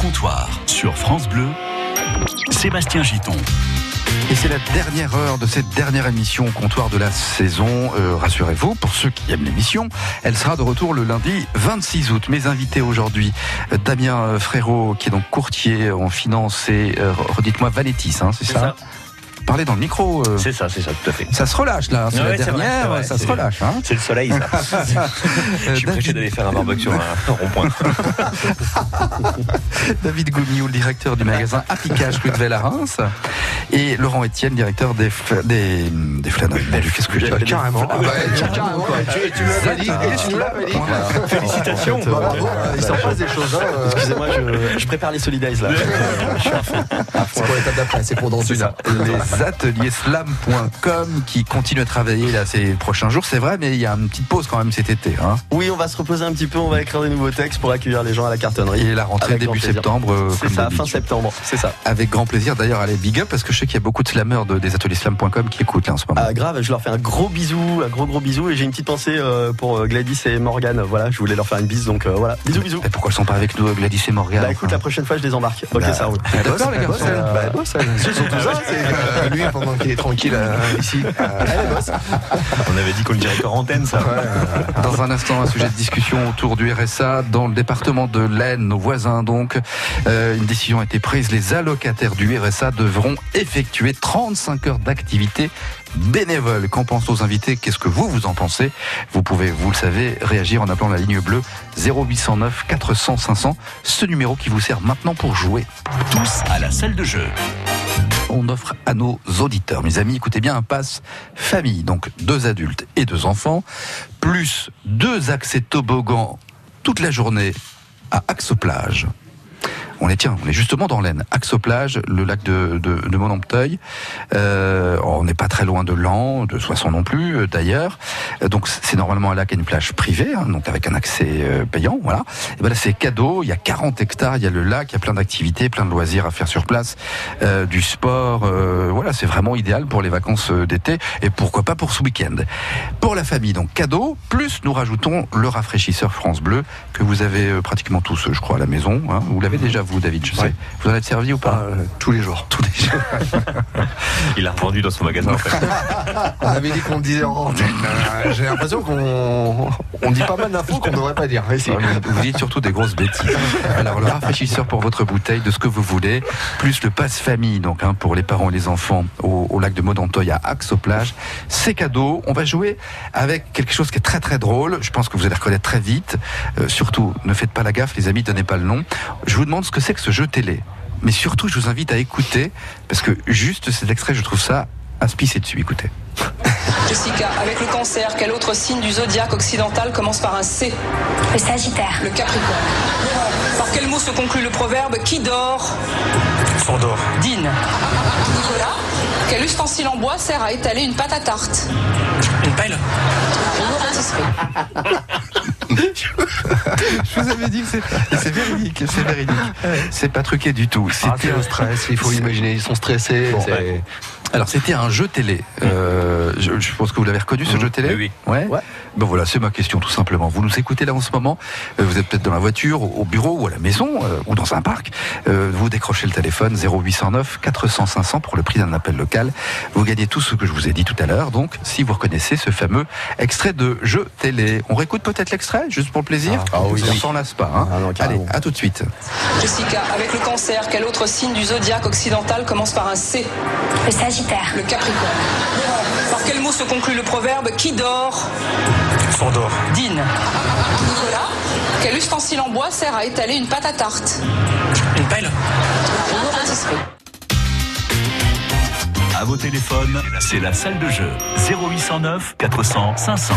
comptoir sur France Bleu, Sébastien Giton. Et c'est la dernière heure de cette dernière émission au comptoir de la saison. Euh, rassurez-vous, pour ceux qui aiment l'émission, elle sera de retour le lundi 26 août. Mes invités aujourd'hui, euh, Damien Frérot, qui est donc courtier en finance, et euh, redites-moi Valettis, hein, c'est ça, Parlez dans le micro. euh, C'est ça, c'est ça, tout à fait. ça se relâche là, c'est Ouais, la c'est vrai, dernière, c'est vrai, ça se relâche. Hein. C'est le soleil, ça. Je suis David, d'aller faire un barbecue sur un rond-point. David Goumioux, le directeur du magasin Apicage rue de Vel à Reims, et Laurent Etienne, directeur des, des, des Qu'est-ce que dis Carrément. Ah bah, carrément. Tu, tu me l'as pas dit et tu nous l'as dit. Félicitations. Bravo. Il s'en passe des choses. Hein. Excusez-moi, je, je prépare les solidays là. C'est pour l'étape d'après, c'est pour dans une heure. les ateliers slam.com qui continuent à travailler là ces prochains jours. C'est vrai, mais il y a une petite pause quand même cet été. Hein. Oui, on va se reposer un petit peu, on va écrire des nouveaux textes pour accueillir les gens à la cartonnerie. Et la rentrée Avec début septembre. euh, C'est ça, fin septembre, c'est ça. Avec grand plaisir d'ailleurs, allez big up parce que je sais qu'il y a beaucoup de slammeurs de, des ateliers slam.com qui écoutent là en ce moment. Ah, grave, je leur fais un gros bisou, un gros gros bisou et j'ai une petite pensée euh, pour euh, Gladys et Morgane. Voilà, je voulais leur faire une bise donc euh, voilà. Bisous bisous. Et pourquoi ils sont pas avec nous, Gladys et Morgane Bah écoute, la prochaine fois je les embarque. Ok, Bah, ça roule. D'accord les garçons. Bah, elle. C'est surtout ça. c'est- Euh, Lui, pendant qu'il est tranquille euh, ici, euh. On avait dit qu'on le dirait qu'en antenne ça. Dans un instant, un sujet de discussion autour du RSA dans le département de l'Aisne, nos voisins donc. Euh, une décision a été prise. Les allocataires du RSA devront effectuer 35 heures d'activité bénévole. Qu'en pensent nos invités? Qu'est-ce que vous, vous en pensez? Vous pouvez, vous le savez, réagir en appelant la ligne bleue 0809 400 500, ce numéro qui vous sert maintenant pour jouer. Tous à la salle de jeu. On offre à nos auditeurs. Mes amis, écoutez bien un pass famille, donc deux adultes et deux enfants, plus deux accès toboggan toute la journée à Axoplage. On est tiens, on est justement dans l'Aisne, Axoplage, le lac de, de, de. Euh, on n'est pas très loin de Lan, de Soissons non plus, euh, d'ailleurs. Euh, Donc c'est normalement un lac et une plage privée, hein, donc avec un accès euh, payant, voilà. Et ben là c'est cadeau. Il y a 40 hectares, il y a le lac, il y a plein d'activités, plein de loisirs à faire sur place, euh, du sport. euh, voilà, c'est vraiment idéal pour les vacances d'été et pourquoi pas pour ce week-end. Pour la famille, donc cadeau. Plus nous rajoutons le rafraîchisseur France Bleu que vous avez euh, pratiquement tous, je crois, à la maison. hein. Vous l'avez déjà vous, David, je sais. Ouais. Vous en êtes servi ou pas Euh, tous les jours. Tous les jours. Il a revendu dans son magasin en fait. On avait dit qu'on le disait en antenne. Euh, J'ai l'impression qu'on on dit pas mal d'infos qu'on devrait pas dire. Ici. Vous dites surtout des grosses bêtises. Alors le rafraîchisseur pour votre bouteille, de ce que vous voulez, plus le passe famille, donc hein, pour les parents et les enfants au, au lac de Modantoy à Axe aux plages, c'est cadeau. On va jouer avec quelque chose qui est très très drôle. Je pense que vous allez reconnaître très vite. Euh, surtout, ne faites pas la gaffe, les amis, donnez pas le nom. Je vous demande ce que c'est que ce jeu télé. Mais surtout, je vous invite à écouter parce que juste cet extrait, je trouve ça à se pisser dessus. Écoutez. Jessica, avec le cancer, quel autre signe du zodiaque occidental commence par un C? Le Sagittaire. Le Capricorne. Par quel mot se conclut le proverbe Qui dort? S'endort. Dîne. Nicolas, quel ustensile en bois sert à étaler une pâte à tarte? Une pelle. Je vous avais dit que c'est- c'est véridique, c'est véridique. C'est pas truqué du tout. Ah, C'était c'est le stress, il faut imaginer, ils sont stressés. Bon, c'est- ouais. Alors c'était un jeu télé. Euh, je, je pense que vous l'avez reconnu ce Mhm. jeu télé. Oui, Ouais. Ouais. Ben voilà, c'est ma question tout simplement. Vous nous écoutez là en ce moment. euh, Vous êtes peut-être dans la voiture, au au bureau ou à la maison euh, ou dans un parc. Euh, vous décrochez le téléphone 0809 400 500 pour le prix d'un appel local. Vous gagnez tout ce que je vous ai dit tout à l'heure. Donc si vous reconnaissez ce fameux extrait de jeu télé, on réécoute peut-être l'extrait juste pour le plaisir? Ah, ah oui, on oui. s'en lasse pas. Hein. Ah non, Allez, à tout de suite. Jessica, avec le cancer, quel autre signe du zodiaque occidental commence par un C? Le Sagittaire. Le Capricorne. Par quel mot se conclut le proverbe Qui dort S'endort. Dîne. Nicolas, quel ustensile en bois sert à étaler une pâte à tarte Une pelle. À vos téléphones, c'est la salle de jeu. 0809 400 500.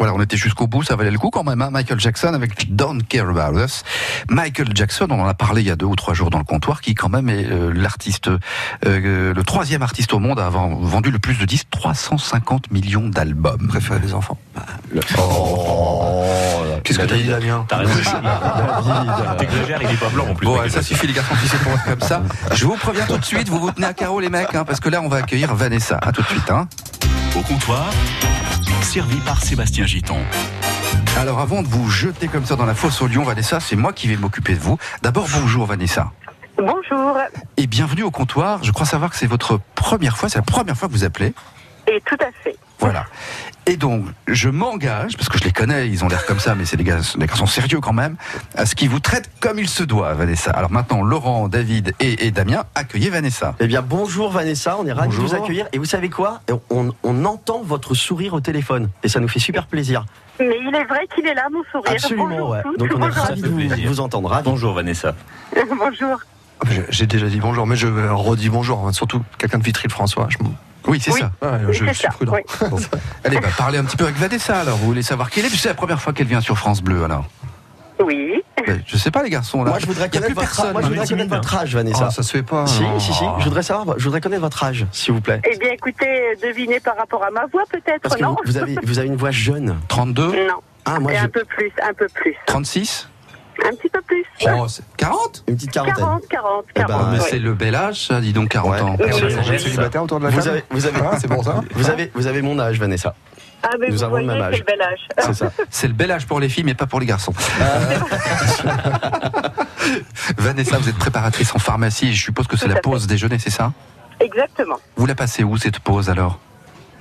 Voilà, on était jusqu'au bout, ça valait le coup quand même. Hein. Michael Jackson avec Don't Care About Us. Michael Jackson, on en a parlé il y a deux ou trois jours dans le comptoir, qui quand même est euh, l'artiste, euh, le troisième artiste au monde à avoir vendu le plus de disques, 350 millions d'albums. Préféré des enfants. Oh, Qu'est-ce que t'as dit, Damien T'as raison. T'exagères, il est pas blanc en plus. Bon, ça suffit les garçons, si c'est pour être comme ça. Je vous préviens tout de suite, vous vous tenez à carreau les mecs, hein, parce que là on va accueillir Vanessa. À tout de suite. Hein. Au comptoir, servi par Sébastien Giton. Alors avant de vous jeter comme ça dans la fosse au lion, Vanessa, c'est moi qui vais m'occuper de vous. D'abord, bonjour Vanessa. Bonjour. Et bienvenue au comptoir. Je crois savoir que c'est votre première fois, c'est la première fois que vous appelez. Et tout à fait. Voilà. Et donc, je m'engage, parce que je les connais, ils ont l'air comme ça, mais c'est des, gars, des garçons sérieux quand même, à ce qu'ils vous traitent comme il se doit, Vanessa. Alors maintenant, Laurent, David et, et Damien, accueillez Vanessa. Eh bien, bonjour Vanessa, on est ravis de vous accueillir. Et vous savez quoi? On, on entend votre sourire au téléphone. Et ça nous fait super plaisir. Mais il est vrai qu'il est là, mon sourire. Absolument, Bonjour ouais. Donc on est ravis de vous, plaisir. vous entendre. Ravis. Bonjour Vanessa. Bonjour. J'ai- J'ai déjà dit bonjour, mais je redis bonjour. hein, Surtout quelqu'un de. Je m'en- Oui, c'est Oui. ça. Oui, je suis ça, prudent. oui. Bon. Allez, bah, parlez un petit peu avec Vanessa, alors. Vous voulez savoir qui elle est C'est la première fois qu'elle vient sur France Bleu, alors. Oui. Ben, Je sais pas, les garçons, là. Moi, je voudrais Il y a connaître plus votre, personne. moi, je voudrais connaître votre âge, Vanessa. Ah, ça se fait pas. si, si, si. Je voudrais savoir, je voudrais connaître votre âge, s'il vous plaît. Eh bien, écoutez, devinez par rapport à ma voix, peut-être, Parce que non vous, vous avez, vous avez une voix jeune. 32 Non. Ah, moi, Et un peu plus, un peu plus. 36 Un petit peu plus. Oh, c'est- 40 une petite quarantaine. 40, 40, Eh ben, 40. Mais oui. c'est le bel âge, ça, dis donc, 40 Ouais. ans. Personne. Célibataire autour de la Vous table avez, vous avez, Ah, c'est pour ça? vous avez, vous avez mon âge, Vanessa. Ah, mais Nous vous avons le voyez, même c'est le bel âge. C'est ça. C'est le bel âge pour les filles, mais pas pour les garçons. Euh, Vanessa, vous êtes préparatrice en pharmacie. Je suppose que c'est Tout la à pause déjeuner, c'est ça? Exactement. Vous la passez où cette pause alors?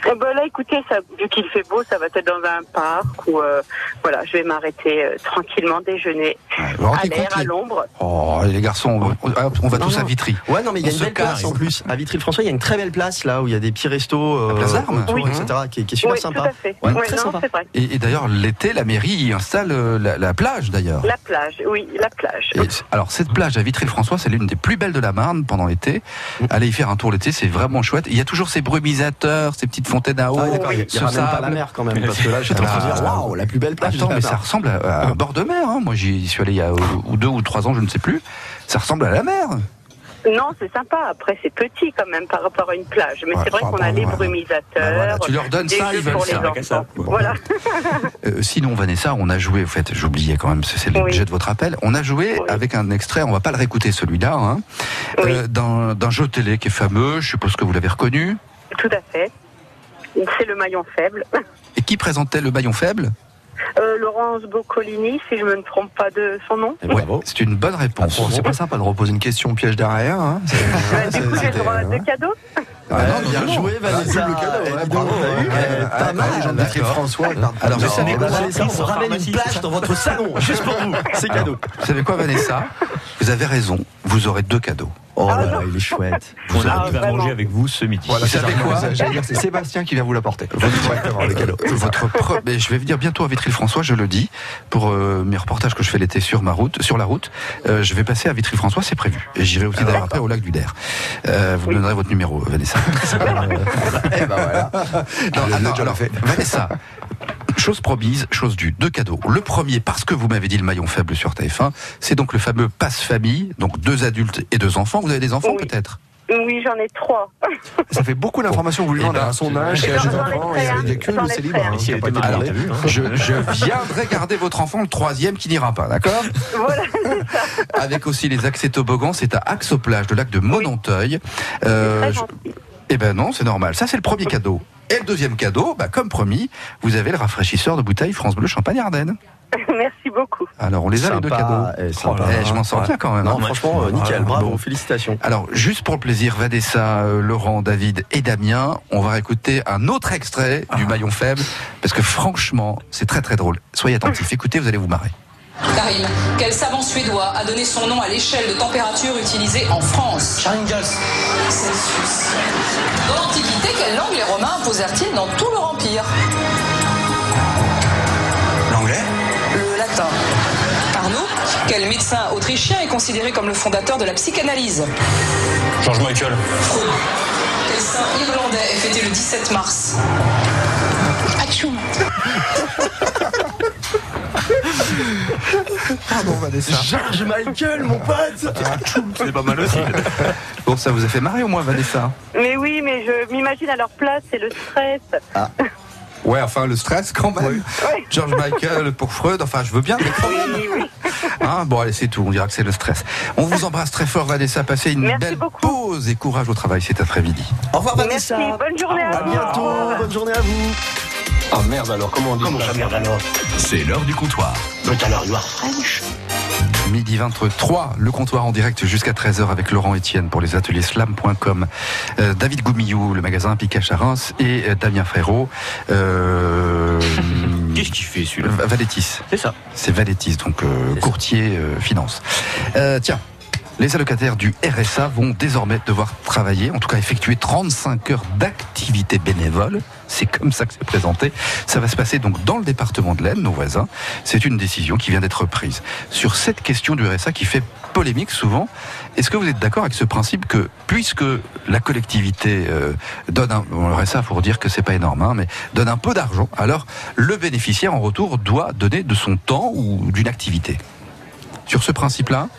Eh ben là, écoutez, ça, vu qu'il fait beau, ça va être dans un parc où, euh, voilà, je vais m'arrêter euh, tranquillement déjeuner vous à l'air, à l'ombre. Oh, les garçons, on va, on va Non, tous à. Vitry. Ouais, non, mais il y a On une belle place en plus. À Vitry-le-François, il y a une très belle place là où il y a des petits restos, euh, La place d'Armes autour, Oui. etc., qui, est- qui est super oui, sympa. tout à fait. Ouais, Ouais, très non, sympa. c'est vrai. Et, et d'ailleurs, l'été, la mairie y installe euh, la, la plage d'ailleurs. La plage, oui, la plage. Et alors cette plage à Vitry-le-François, c'est l'une des plus belles de la Marne pendant l'été. Allez y faire un tour l'été, c'est vraiment chouette. Il y a toujours ces brumisateurs, ces petites fontaines à eau, Ah, il il pas la mer quand même, parce que là, j'étais en train de dire, waouh, la plus belle plage. Attends, mais ça ressemble à, à un bord de mer. hein. Moi, j'y suis allé il y a ou, deux ou trois ans, je ne sais plus. Ça ressemble à la mer. Non, c'est sympa. Après, c'est petit quand même par rapport à une plage. Mais Ouais, c'est vrai qu'on a les ouais. brumisateurs. Bah voilà, tu leur donnes des ça, ils veulent pour ça. les ça. Voilà. Euh, sinon, Vanessa, on a joué, en fait, j'oubliais quand même, c'est c'est l'objet Oui. de votre appel. On a joué Oui. avec un extrait, on va pas le réécouter celui-là, hein, Oui. euh, d'un jeu télé qui est fameux, je suppose que vous l'avez reconnu. Tout à fait. C'est le maillon faible. Et qui présentait le maillon faible Euh, Laurence Boccolini, si je me trompe pas de son nom. C'est une bonne réponse. Bon, c'est pas sympa de reposer une question piège derrière. Hein. Euh, du coup, j'ai le droit à hein. deux cadeaux. Ah, non, non, bien non, joué. Vanessa. cadeau, Ah, pas ah, mal. de perdent pas Alors, de vous savez quoi Vanessa, on ramène une plage dans votre salon, juste pour vous. C'est cadeau. Vous savez quoi, Vanessa? Vous avez raison, vous aurez deux cadeaux. Oh Ah, là là, non. il est chouette. On Ah, arrive à manger avec vous ce midi. Voilà, Vous c'est savez quoi Sébastien qui vient vous l'apporter. Votre pre- mais je vais venir bientôt à Vitry-le-François, je le dis, pour euh, mes reportages que je fais l'été sur ma route, sur la route. Euh, je vais passer à Vitry-le-François, c'est prévu. Et j'irai aussi d'ailleurs après au lac du Der. Euh, vous me donnerez votre numéro, Vanessa. Eh ben voilà. Non, ah alors, fait. Vanessa, chose promise, chose due. Deux cadeaux. Le premier, parce que vous m'avez dit le maillon faible sur TF1, c'est donc le fameux passe famille, donc deux adultes et deux enfants. Vous avez des enfants Oui. peut-être? Oui, j'en ai trois. Ça fait beaucoup d'informations. Vous lui Eh demandez ben, à son âge, Et quel âge enfants, il y a- que le célibat. hein, Si pas vu, hein. je, je viendrai garder votre enfant, le troisième qui n'ira pas, d'accord? Voilà. Avec aussi les accès toboggans, c'est à Axoplage, de lac de Monanteuil. Euh, je- eh ben non, c'est normal. Ça, c'est le premier cadeau. Et le deuxième cadeau, bah, comme promis, vous avez le rafraîchisseur de bouteille France Bleu Champagne Ardennes. Merci beaucoup. Alors, on les a les deux cadeaux. eh, sympa. Eh, je m'en sors bien quand même. Non, hein. franchement, euh, nickel, bravo, Bon. félicitations. Alors, juste pour le plaisir, Vanessa, euh, Laurent, David et Damien, on va écouter un autre extrait du maillon faible, parce que franchement, c'est très très drôle. Soyez attentifs, écoutez, vous allez vous marrer. Karim, quel savant suédois a donné son nom à l'échelle de température utilisée en France? Celsius. Dans l'Antiquité, quelle langue les Romains imposèrent-ils dans tout leur empire? L'anglais Le latin. Arnaud, quel médecin autrichien est considéré comme le fondateur de la psychanalyse? George Michael. Freud. Quel saint irlandais est fêté le 17 mars? Atchoum. Pardon, Vanessa. George Michael, mon pote C'est pas mal aussi. Bon, ça vous a fait marrer au moins, Vanessa Mais oui, mais je m'imagine à leur place, c'est le stress. Ouais, enfin, le stress quand même. George Michael pour Freud, enfin, je veux bien, mais quand même. Oui, oui. Hein, bon, allez, c'est tout. On dira que c'est le stress. On vous embrasse très fort, Vanessa. Passez une Merci belle beaucoup. pause et courage au travail cet après-midi. Au revoir Merci, Vanessa bonne journée à À vous. bientôt, bonne journée à vous Ah merde alors, comment on dit Comment ça merde alors C'est l'heure du comptoir. À l'heure, you are French. Midi 23, le comptoir en direct jusqu'à 13h avec Laurent Etienne pour les ateliers slam.com. Euh, David Goumillou, le magasin Picache à Reims et euh, Damien Frérot. Euh, Qu'est-ce qu'il fait celui-là Valettis. C'est ça. C'est Valettis, donc euh, courtier euh, finance. Euh, tiens. Les allocataires du RSA vont désormais devoir travailler, en tout cas effectuer 35 heures d'activité bénévole. C'est comme ça que c'est présenté. Ça va se passer donc dans le département de l'Aisne, nos voisins. C'est une décision qui vient d'être prise. Sur cette question du RSA qui fait polémique souvent, est-ce que vous êtes d'accord avec ce principe que, puisque la collectivité euh, donne un, le faut dire que c'est pas énorme, hein, mais donne un peu d'argent, alors le bénéficiaire en retour doit donner de son temps ou d'une activité? Sur ce principe-là?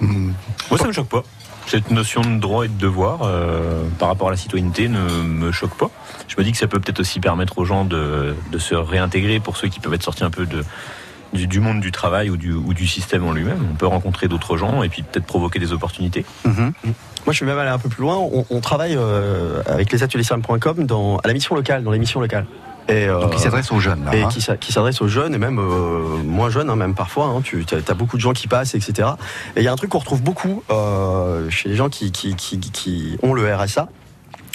Moi, ça me choque pas. Cette notion de droit et de devoir euh, par rapport à la citoyenneté ne me choque pas. Je me dis que ça peut peut-être aussi permettre aux gens de, de se réintégrer pour ceux qui peuvent être sortis un peu de, du, du monde du travail ou du, ou du système en lui-même. On peut rencontrer d'autres gens et puis peut-être provoquer des opportunités. Mhm. Moi, je vais même aller un peu plus loin. On, on travaille euh, avec les ateliers dans à la mission locale, dans les missions locales. Et, euh, Donc il s'adresse aux jeunes, là. et hein. qui qui s'adresse aux jeunes et même euh, moins jeunes, hein, même parfois. Hein, tu as, beaucoup de gens qui passent, etc. Et il y a un truc qu'on retrouve beaucoup euh, chez les gens qui, qui, qui, qui ont le RSA.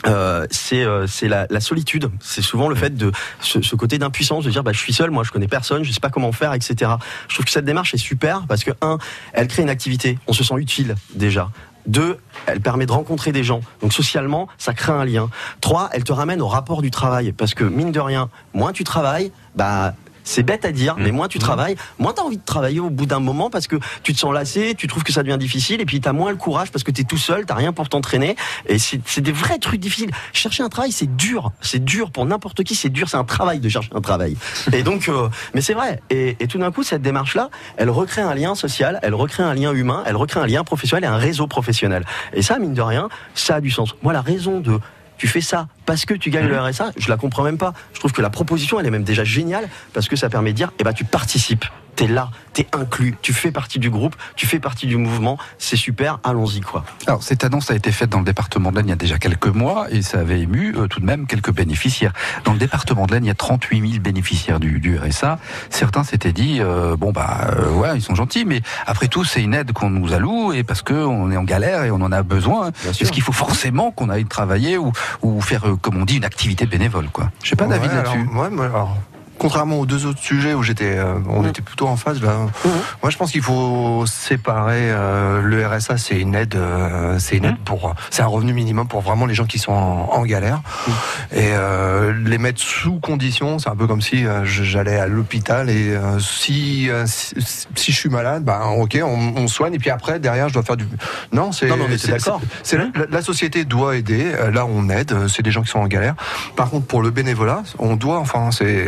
Euh, c'est euh, c'est la, la solitude. C'est souvent le fait de ce, ce côté d'impuissance, de dire bah je suis seul, moi je connais personne, je sais pas comment faire, etc. Je trouve que cette démarche est super parce que un, elle crée une activité, on se sent utile déjà. Deux, elle permet de rencontrer des gens. Donc socialement, ça crée un lien. Trois, elle te ramène au rapport du travail parce que mine de rien, moins tu travailles, bah c'est bête à dire, mais moins tu travailles, moins tu as envie de travailler au bout d'un moment parce que tu te sens lassé, tu trouves que ça devient difficile et puis tu as moins le courage parce que tu es tout seul, tu rien pour t'entraîner et c'est c'est des vrais trucs difficiles. Chercher un travail, c'est dur, c'est dur pour n'importe qui, c'est dur, c'est un travail de chercher un travail. Et donc, euh, mais c'est vrai. Et, et tout d'un coup, cette démarche-là, elle recrée un lien social, elle recrée un lien humain, elle recrée un lien professionnel et un réseau professionnel. Et ça, mine de rien, ça a du sens. Moi, la raison de tu fais ça parce que tu gagnes le RSA, je la comprends même pas. Je trouve que la proposition, elle est même déjà géniale parce que ça permet de dire, eh ben, tu participes. T'es là, t'es inclus, tu fais partie du groupe, tu fais partie du mouvement, c'est super, allons-y quoi. Alors, cette annonce a été faite dans le département de l'Aisne il y a déjà quelques mois et ça avait ému euh, tout de même quelques bénéficiaires. Dans le département de l'Aisne, il y a 38 000 bénéficiaires du, du RSA. Certains s'étaient dit, euh, bon bah euh, ouais, ils sont gentils, mais après tout, c'est une aide qu'on nous alloue et parce que on est en galère et on en a besoin. Est-ce qu'il faut forcément qu'on aille travailler ou, ou faire, euh, comme on dit, une activité bénévole quoi? Je sais pas, David, Ouais, là-dessus. alors, ouais, contrairement aux deux autres sujets où j'étais, euh, on était plutôt en phase. Là, moi, je pense qu'il faut séparer euh, le RSA. C'est une aide, euh, c'est une aide pour, euh, c'est un revenu minimum pour vraiment les gens qui sont en, en galère. Et euh, les mettre sous condition, c'est un peu comme si euh, j'allais à l'hôpital et euh, si, si si je suis malade, bah ok, on, on soigne et puis après derrière je dois faire du. Non, c'est. D'accord. c'est la, la- société doit aider. Là, on aide. C'est des gens qui sont en galère. Par contre, pour le bénévolat, on doit, enfin, c'est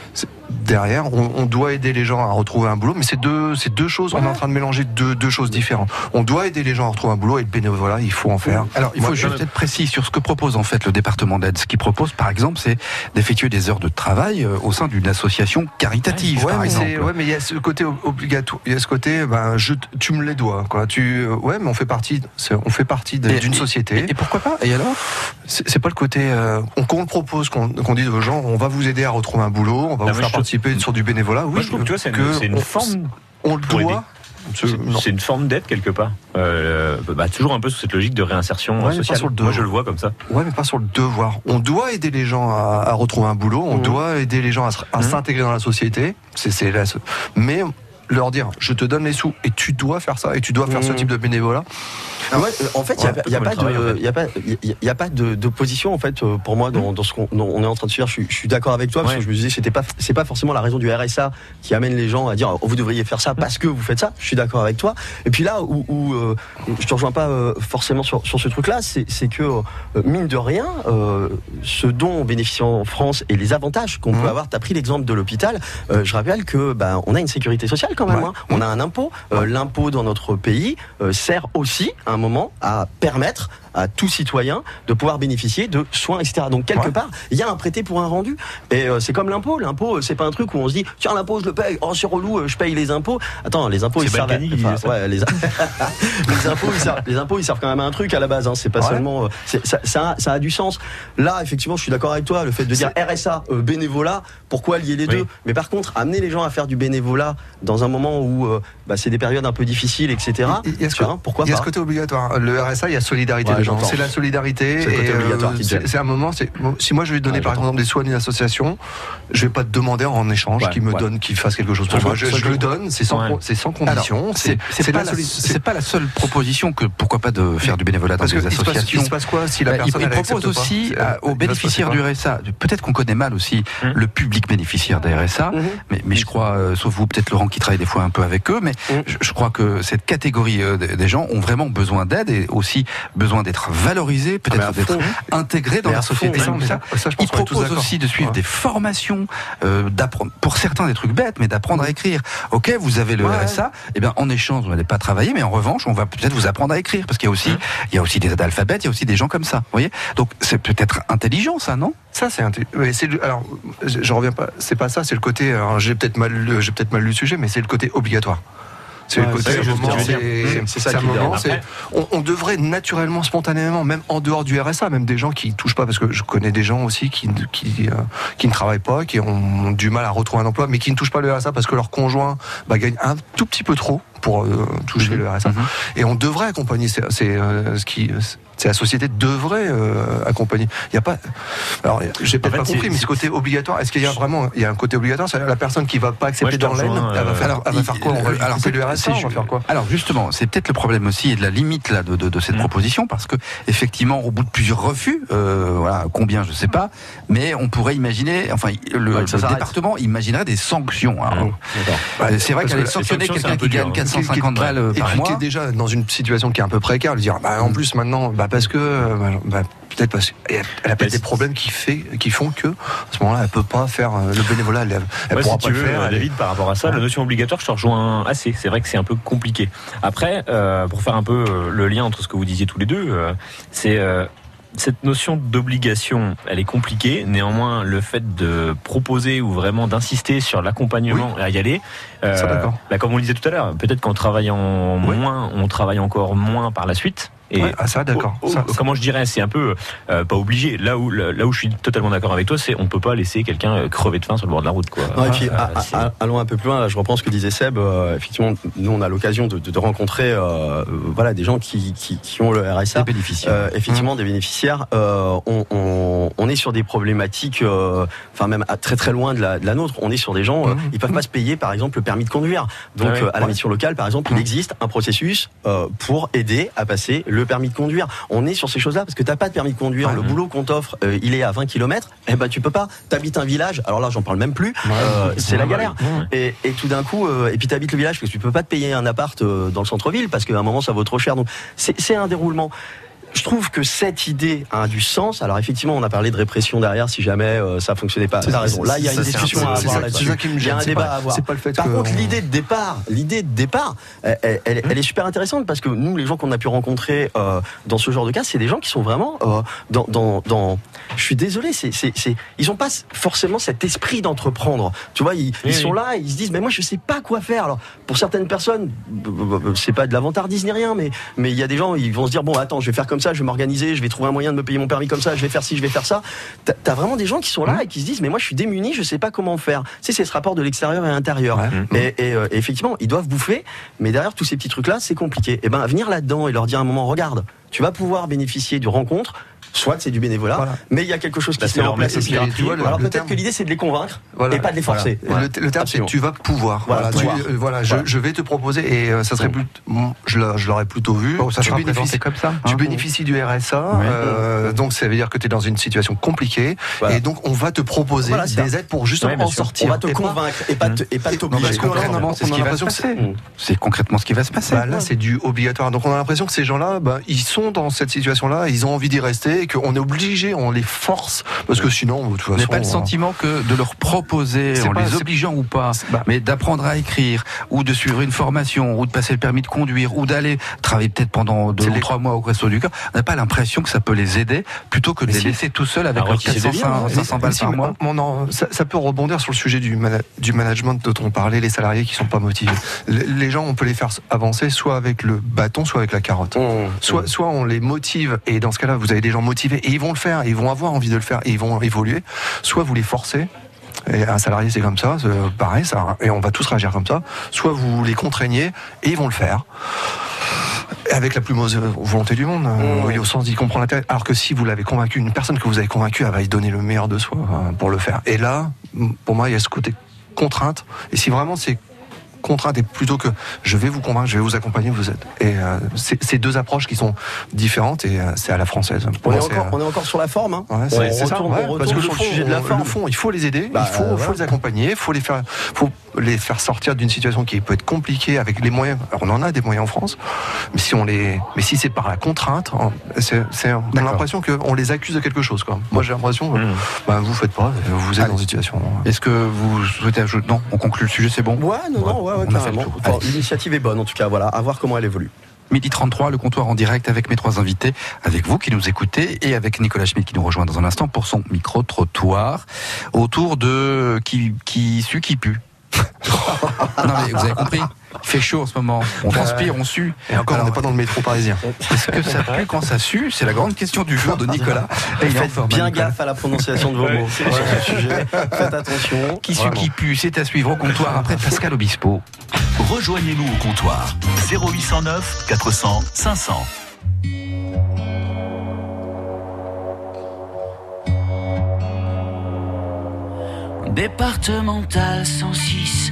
derrière, on, on doit aider les gens à retrouver un boulot. Mais c'est deux, c'est deux choses. On est en train de mélanger deux, deux choses différentes. On doit aider les gens à retrouver un boulot et le bénévolat, il faut en faire. Alors, il faut Moi, juste être précis sur ce que propose en fait le département d'aide. Ce qu'il propose, par exemple, c'est d'effectuer des heures de travail euh, au sein d'une association caritative, Ouais, par mais c'est- exemple. ouais, mais il y a ce côté ob- obligatoire. Il y a ce côté, ben, je, tu me les dois, quoi. Tu, euh, ouais, mais on fait partie, on fait d'une société. Et, et pourquoi pas? Et alors? C'est c'est pas le côté. euh, on, qu'on le propose, qu'on dise aux gens, on va vous aider à retrouver un boulot, on va Ah, vous faire participer sur du bénévolat. Oui, je trouve que c'est une, forme. On le doit. C'est une forme d'aide quelque part. Euh, bah, toujours un peu sous cette logique de réinsertion Ouais, pas sociale. sur le Moi, je le vois comme ça. Ouais, mais pas sur le devoir. On doit aider les gens à, à retrouver un boulot, on Mhm. doit aider les gens à, Mhm. s'intégrer dans la société. C'est c'est mais leur dire je te donne les sous et tu dois faire ça et tu dois faire ce Mmh. type de bénévolat. Ouais, euh, en fait, il Ouais, n'y a, a pas, il y a- a pas de d'opposition en fait euh, pour moi dans, dans ce qu'on on est en train de faire. Je suis, je suis d'accord avec toi parce Ouais. que je me disais c'était pas, c'est pas forcément la raison du RSA qui amène les gens à dire oh, vous devriez faire ça parce que vous faites ça. Je suis d'accord avec toi. Et puis là où, où, euh, je te rejoins pas euh, forcément sur, sur ce truc-là, c'est c'est que euh, mine de rien, euh, ce dont on bénéficie en France et les avantages qu'on peut avoir. T'as pris l'exemple de l'hôpital. Euh, je rappelle que bah, on a une sécurité sociale quand même. Ouais. hein. On a un impôt. Euh, L'impôt dans notre pays euh, sert aussi à un moment à permettre à tout citoyen de pouvoir bénéficier de soins, etc. Donc quelque Ouais. part, il y a un prêté pour un rendu. Et euh, c'est comme l'impôt. L'impôt, euh, c'est pas un truc où on se dit tiens l'impôt je le paye. Oh c'est relou, euh, je paye les impôts. Attends, les impôts ils servent. à- ça. ouais, les, les impôts ils servent. Les impôts ils servent quand même à un truc à la base. Hein. C'est pas Ouais. seulement. euh, ça, ça, a, ça a du sens. Là, effectivement, je suis d'accord avec toi. Le fait de dire RSA, euh, bénévolat, pourquoi lier les Oui. deux? Mais par contre, amener les gens à faire du bénévolat dans un moment où euh, bah, c'est des périodes un peu difficiles, etc. Il y a ce, vois, pourquoi il y a ce côté obligatoire. Le RSA, il y a solidarité Ouais. J'entends. C'est la solidarité. C'est euh, un moment. Si moi je vais donner Ouais, par exemple des soins à une association, je vais pas te demander en échange Ouais, qu'il me ouais. donne, qu'il fasse quelque chose pour moi. je- le donne, c'est sans, Ouais. con- c'est sans condition. C'est pas, pas la seule proposition que pourquoi pas de faire du bénévolat dans Parce des il se, passe, il associations. se passe quoi si la Bah, il, personne il elle propose pas aussi à- il va aux bénéficiaires du RSA. Peut-être qu'on connaît mal aussi Hum. le public bénéficiaire des RSA, Mhm. mais, mais je crois, euh, sauf vous, peut-être Laurent qui travaille des fois un peu avec eux, mais Mhm. je, je crois que cette catégorie euh, des des gens ont vraiment besoin d'aide et aussi besoin d'être valorisés, Ah, mais peut-être à d'être fond. intégrés dans Mais la fond, société. ça, ça. je pense Il propose aussi de suivre Ouais. des formations, euh, d'apprendre, pour certains des trucs bêtes, mais d'apprendre à écrire. Ok, vous avez le Ouais. RSA, et bien en échange, vous n'allez pas travailler, mais en revanche, on va peut-être vous apprendre à écrire, parce qu'il y a aussi, il y a aussi des analphabètes, il y a aussi des gens comme ça. Vous voyez Donc c'est peut-être intelligent, ça, non? Ça, c'est le- alors je, je reviens pas. C'est pas ça. C'est le côté. J'ai peut-être mal, j'ai peut-être mal lu le sujet, mais c'est le côté obligatoire. C'est le côté. c'est Mmh, c'est ça moment, On, on devrait naturellement, spontanément, même en dehors du RSA, même des gens qui touchent pas, parce que je connais des gens aussi qui qui, euh, qui ne travaillent pas, qui ont du mal à retrouver un emploi, mais qui ne touchent pas le RSA parce que leur conjoint bah, gagne un tout petit peu trop pour euh, toucher mhm. le RSA. Mhm. Et on devrait accompagner, c'est euh, ce qui c'est la société devrait euh, accompagner. Il y a pas. Alors, j'ai peut-être pas compris, mais ce côté obligatoire, est-ce qu'il y a vraiment, il y a un côté obligatoire, c'est la personne qui va pas accepter ouais, dans elle va faire, alors, quoi? Alors, c'est le RSA, va faire quoi? Alors, justement, c'est peut-être le problème aussi et de la limite là de, cette mm. proposition, parce que effectivement, au bout de plusieurs refus, combien, je sais pas, mais on pourrait imaginer, enfin, le, département imaginerait des sanctions. Hein. Mm. C'est vrai qu'elle est sanctionner quelqu'un qui gagne 400 750 balles par déjà dans une situation qui est un peu précaire, lui dire bah, en plus maintenant, bah, parce que euh, bah, peut-être parce qu'elle a peut-être des problèmes qui, fait, qui font que à ce moment-là, elle ne peut pas faire euh, le bénévolat. Elle, elle ouais, pourra pas tu faire, euh, David, par rapport à ça, la notion obligatoire, je te rejoins assez. C'est vrai que c'est un peu compliqué. Après, pour faire un peu le lien entre ce que vous disiez tous les deux, c'est cette notion d'obligation, elle est compliquée. Néanmoins, le fait de proposer ou vraiment d'insister sur l'accompagnement à y aller, euh, Ça, bah, comme on le disait tout à l'heure, peut-être qu'en travaillant Oui. moins, on travaille encore moins par la suite. Et Ouais, ah, ça, d'accord. Comment je dirais, c'est un peu euh, pas obligé. Là où là où je suis totalement d'accord avec toi, c'est on peut pas laisser quelqu'un euh, crever de faim sur le bord de la route, quoi. Non, et puis, Euh, a- a- c'est- a- allons un peu plus loin. Là, je reprends ce que disait Seb. euh, effectivement, nous, on a l'occasion de, de- de rencontrer, euh, voilà, des gens qui, qui, qui ont le RSA. Des bénéficiaires. Euh, effectivement, des bénéficiaires. Euh, on, on, on est sur des problématiques, euh, enfin même à très très loin de la, de la nôtre. On est sur des gens, euh, Mhm. ils peuvent pas se payer, par exemple, le permis de conduire. Donc, Ah ouais, euh, à la ouais. mission locale, par exemple, il existe un processus euh, pour aider à passer le permis de conduire. On est sur ces choses-là parce que t'as pas de permis de conduire. Le boulot qu'on t'offre, euh, il est à 20 km. Eh ben, tu peux pas. T'habites un village. Alors là, j'en parle même plus. Euh, c'est la galère. ouais. Et, et tout d'un coup, euh, et puis t'habites le village parce que tu peux pas te payer un appart euh, dans le centre-ville parce qu'à un moment ça vaut trop cher. Donc c'est un déroulement. Je trouve que cette idée a du sens. Alors effectivement, on a parlé de répression derrière si jamais euh, ça fonctionnait pas. C'est- T'as raison. Là, il y a une discussion à avoir là-dessus. Il y a un débat pas- à avoir. C'est pas le fait Par que contre, on- l'idée de départ, l'idée de départ, elle, elle- elle est- elle est super intéressante parce que nous, les gens qu'on a pu rencontrer euh, dans ce genre de cas, c'est des gens qui sont vraiment euh, dans, dans, dans- Je suis désolé, c'est, c'est, c'est- ils ont pas forcément cet esprit d'entreprendre. Tu vois, ils, Oui, ils sont oui. là, ils se disent, mais moi, je sais pas quoi faire. Alors, pour certaines personnes, b- c'est pas de la vantardise ni rien, mais mais il y a des gens, ils vont se dire, bon, attends, je vais faire comme ça, je vais m'organiser, je vais trouver un moyen de me payer mon permis comme ça, je vais faire ci, je vais faire ça. T'as, vraiment des gens qui sont là et qui se disent, mais moi, je suis démuni, je sais pas comment faire. Tu sais, c'est ce rapport de l'extérieur et l'intérieur. Ouais. Et, et, euh, effectivement, ils doivent bouffer, mais derrière tous ces petits trucs-là, c'est compliqué. Et ben, venir là-dedans et leur dire à un moment, regarde, tu vas pouvoir bénéficier de rencontres soit c'est du bénévolat, Voilà. mais il y a quelque chose qui Bah, se met en place. Tu vois, Alors peut-être que l'idée c'est de les convaincre Voilà. et pas de les forcer. Voilà. Le, le terme, c'est tu vas pouvoir. Voilà, Voilà, tu- pouvoir. euh, voilà, je, Voilà. je vais te proposer, et euh, ça serait plus. bon, Je l'a- je l'aurais plutôt vu. Oh, ça tu bénéficies, comme ça. tu hein. bénéficies du RSA, Oui. euh, donc ça veut dire que tu es dans une situation compliquée, Voilà. et donc on va te proposer des aides pour justement en sortir. On va te convaincre et pas te, et pas t'obliger. c'est on ce a qui va se l'impression passer. que c'est- C'est concrètement ce qui va se passer. Bah, là, c'est du obligatoire. Donc, on a l'impression que ces gens-là, bah, ils sont dans cette situation-là, ils ont envie d'y rester, et qu'on est obligé, on les force, parce que sinon, de toute façon. pas le euh, sentiment que de leur proposer, en pas- les obligeant ou pas, bah- mais d'apprendre à écrire, ou de suivre une formation, ou de passer le permis de conduire, ou d'aller travailler peut-être pendant deux ou les- trois mois au Resto du Cœur, on n'a pas l'impression que ça peut les aider, plutôt que de les si. laisser tout seuls avec leurs retisser des 400, liens, 500 balles si, par mois. ça, ça peut rebondir sur le sujet du, du management dont on parlait, les salariés qui sont pas motivés. Les, les gens, on peut les faire avancer soit avec le bâton, soit avec la carotte. Mmh. Soit, soit on les motive, et dans ce cas-là, vous avez des gens motivés, et ils vont le faire, ils vont avoir envie de le faire, et ils vont évoluer. Soit vous les forcez, et un salarié, c'est comme ça, pareil, ça, et on va tous réagir comme ça. Soit vous les contraignez, et ils vont le faire. Avec la plus mauvaise volonté du monde, Mmh. oui, au sens d'y comprendre l'intérêt. Alors que si vous l'avez convaincu, une personne que vous avez convaincue, elle va y donner le meilleur de soi euh, pour le faire. Et là, pour moi, il y a ce côté contrainte. Et si vraiment c'est contrainte et plutôt que je vais vous convaincre, je vais vous accompagner, vous êtes. Et euh, c'est deux approches qui sont différentes et euh, c'est à la française. On est, moi, encore, euh, on est encore sur la forme. Hein. Ouais, c'est- on c'est ça, ouais, parce que le sur fond, le sujet de la on- forme. le fond, il faut les aider, Bah, il faut, euh, faut les accompagner, il faut les faire, faut les faire sortir d'une situation qui peut être compliquée avec les moyens. Alors, on en a des moyens en France, mais si on les, mais si c'est par la contrainte, c'est, on a l'impression qu'on les accuse de quelque chose. Quoi. Moi, j'ai l'impression, que, Mmh. bah, vous faites pas, vous êtes Allez. dans une situation. Est-ce que vous souhaitez ajouter Non, on conclut le sujet, c'est bon? Ouais, non, non, ouais, ouais, carrément. Enfin. L'initiative est bonne, en tout cas, voilà, à voir comment elle évolue. Midi 33, le comptoir en direct avec mes trois invités, avec vous qui nous écoutez et avec Nicolas Schmitt qui nous rejoint dans un instant pour son micro-trottoir autour de qui, qui sue, qui pue. non mais vous avez compris, il fait chaud en ce moment, on transpire, on sue. Et encore, Alors, on n'est pas dans le métro parisien. Est-ce que ça pue quand ça sue C'est la grande question du jour de Nicolas. Et il Faites bien Nicolas. gaffe à la prononciation de vos mots sur ce sujet. Faites attention. Qui sue, qui pue, c'est à suivre au comptoir après Pascal Obispo. Rejoignez-nous au comptoir 0809 400 500. Départemental 106,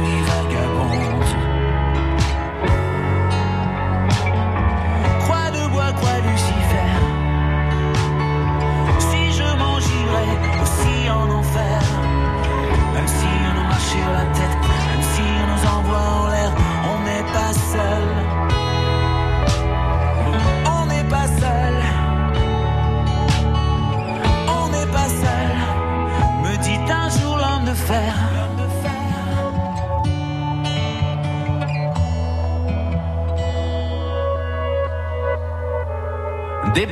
bois,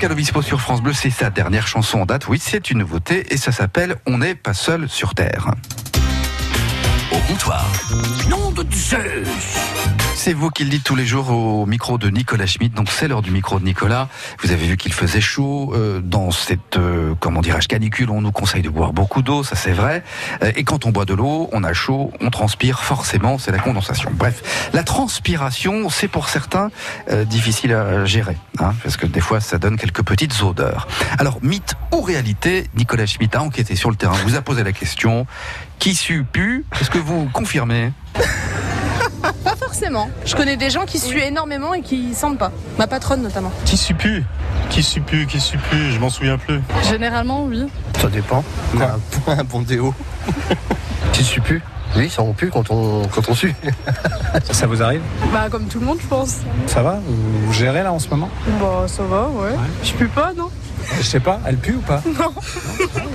Pascal sur France Bleu, c'est sa dernière chanson en date. Oui, c'est une nouveauté et ça s'appelle On n'est pas seul sur Terre. Au comptoir. Nom de Zeus C'est vous qui le dites tous les jours au micro de Nicolas Schmitt. Donc c'est l'heure du micro de Nicolas. Vous avez vu qu'il faisait chaud euh, dans cette euh, comment dirais-je canicule. On nous conseille de boire beaucoup d'eau, ça c'est vrai. Euh, et quand on boit de l'eau, on a chaud, on transpire forcément. C'est la condensation. Bref, la transpiration, c'est pour certains euh, difficile à gérer, hein, parce que des fois ça donne quelques petites odeurs. Alors mythe ou réalité, Nicolas Schmitt a enquêté sur le terrain. Vous a posé la question. Qui sue pu Est-ce que vous confirmez? Pas forcément. Je connais des gens qui suent énormément et qui sentent pas. Ma patronne notamment. Qui suit plus? Qui suit plus? Qui suit plus? Je m'en souviens plus. Généralement, oui. Ça dépend. Un, un bon déo. Tu sues plus? Oui, ça rend plus quand on, quand on sue. Ça, ça vous arrive? Bah, comme tout le monde, je pense. Ça va? Vous gérez là en ce moment? Bah, ça va, ouais. Je pue pas, non? Je sais pas, elle pue ou pas Non.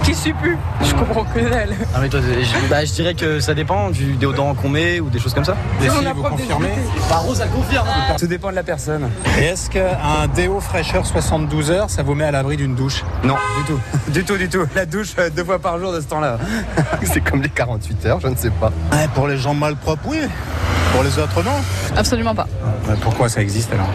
qui suit plus Je comprends que dalle. Ah mais toi, je, bah, je dirais que ça dépend du déodorant qu'on met ou des choses comme ça. Si vous confirmez Bah Rose, elle confirme. Tout dépend de la personne. Et est-ce qu'un déo fraîcheur 72 heures, ça vous met à l'abri d'une douche? Non. Du tout. Du tout, du tout. La douche euh, deux fois par jour de ce temps-là. C'est comme les 48 heures, je ne sais pas. Ouais, pour les gens malpropres, oui. Pour les autres, non. Absolument pas. Ouais, pourquoi ça existe alors?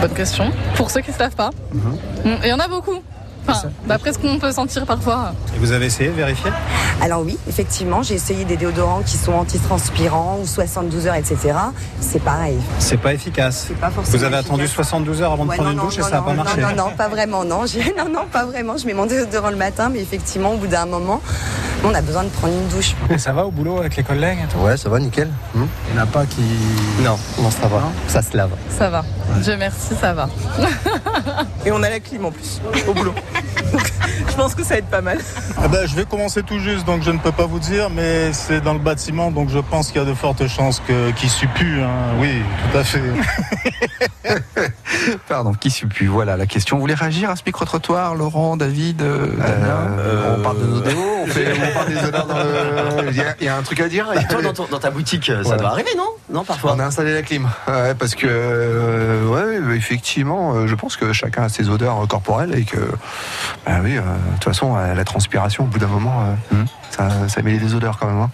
Bonne question. Pour ceux qui ne savent pas. Mm, Il y en a beaucoup. Enfin, d'après ce qu'on peut sentir parfois. Et vous avez essayé de vérifier? Alors oui, effectivement, j'ai essayé des déodorants qui sont antitranspirants ou 72 heures, etc. C'est pareil. C'est pas efficace. pas forcément Vous avez attendu efficace. 72 heures avant de prendre non, une douche non, et ça n'a pas marché. Non, non, pas vraiment, non. Non, non, pas vraiment. Je mets mon déodorant le matin, mais effectivement, au bout d'un moment, on a besoin de prendre une douche. Et ça va au boulot avec les collègues? Et tout Ouais, ça va, nickel. Hmm Il n'y en a pas qui. non, non, ça va. Ça se lave. Ça va. Dieu merci, ça va. Et on a la clim en plus, au boulot. Donc, je pense que ça aide pas mal. Ah ben, je vais commencer tout juste, donc je ne peux pas vous dire, mais c'est dans le bâtiment, donc je pense qu'il y a de fortes chances que, qu'il sue plus. hein. Oui, tout à fait. Pardon, qui suit plus Voilà la question. Vous voulez réagir à ce micro-trottoir, Laurent, David, euh, Damien Euh, on parle de nos déos, on, fait, on parle des odeurs dans le. Il y, a- il y a un truc à dire. Bah, toi, dans, ton- dans ta boutique, ça Voilà. doit arriver, non? Non, parfois. On a installé la clim. Ouais, parce que, euh, ouais, effectivement, euh, je pense que chacun a ses odeurs euh, corporelles et que, bah oui, euh, de toute façon, la transpiration, au bout d'un moment, euh, Mhm. ça, ça met des odeurs quand même. hein.